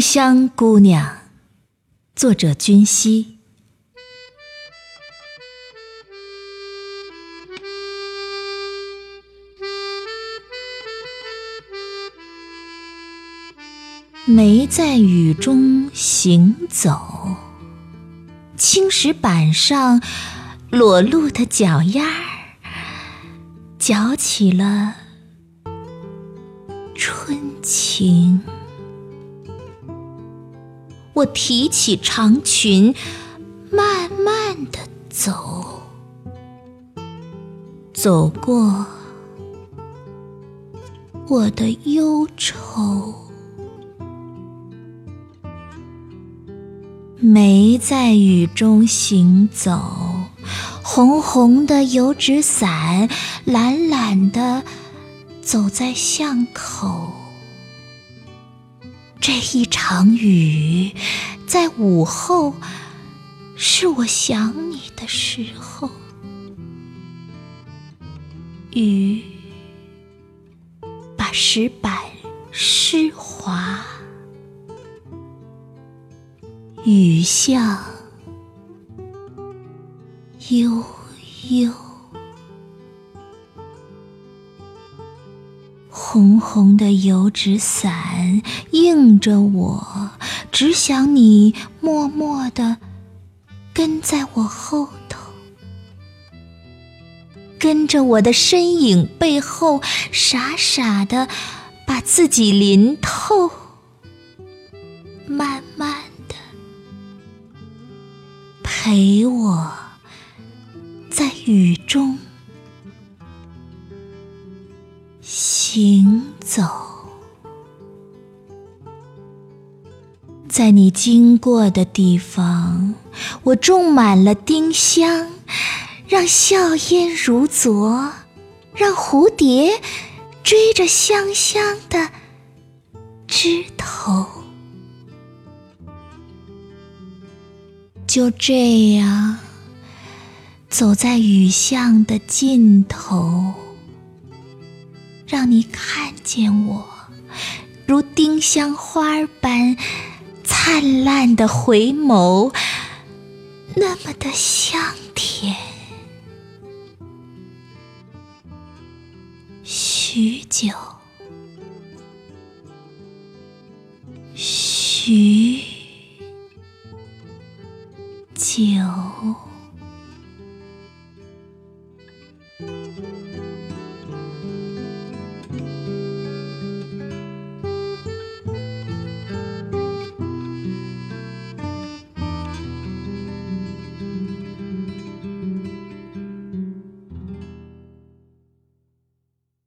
香姑娘，作者君熙。没在雨中行走，青石板上裸露的脚丫儿，搅起了春情。我提起长裙，慢慢的走，走过我的忧愁。没在雨中行走，红红的油纸伞，懒懒的走在巷口。这一场雨，在午后，是我想你的时候。雨把石板湿滑。雨巷悠悠，红红的油纸伞映着我，只想你默默地跟在我后头，跟着我的身影背后，傻傻的把自己淋透，慢慢的。陪我在雨中行走，在你经过的地方，我种满了丁香，让笑靥如昨，让蝴蝶追着香香的枝头。就这样，走在雨巷的尽头，让你看见我，如丁香花般灿烂的回眸那么的香甜。许久许久。